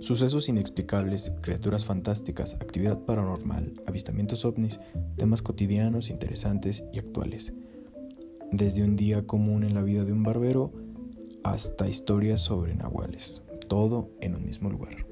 Sucesos inexplicables, criaturas fantásticas, actividad paranormal, avistamientos ovnis, temas cotidianos, interesantes y actuales. Desde un día común en la vida de un barbero hasta historias sobre nahuales, todo en un mismo lugar.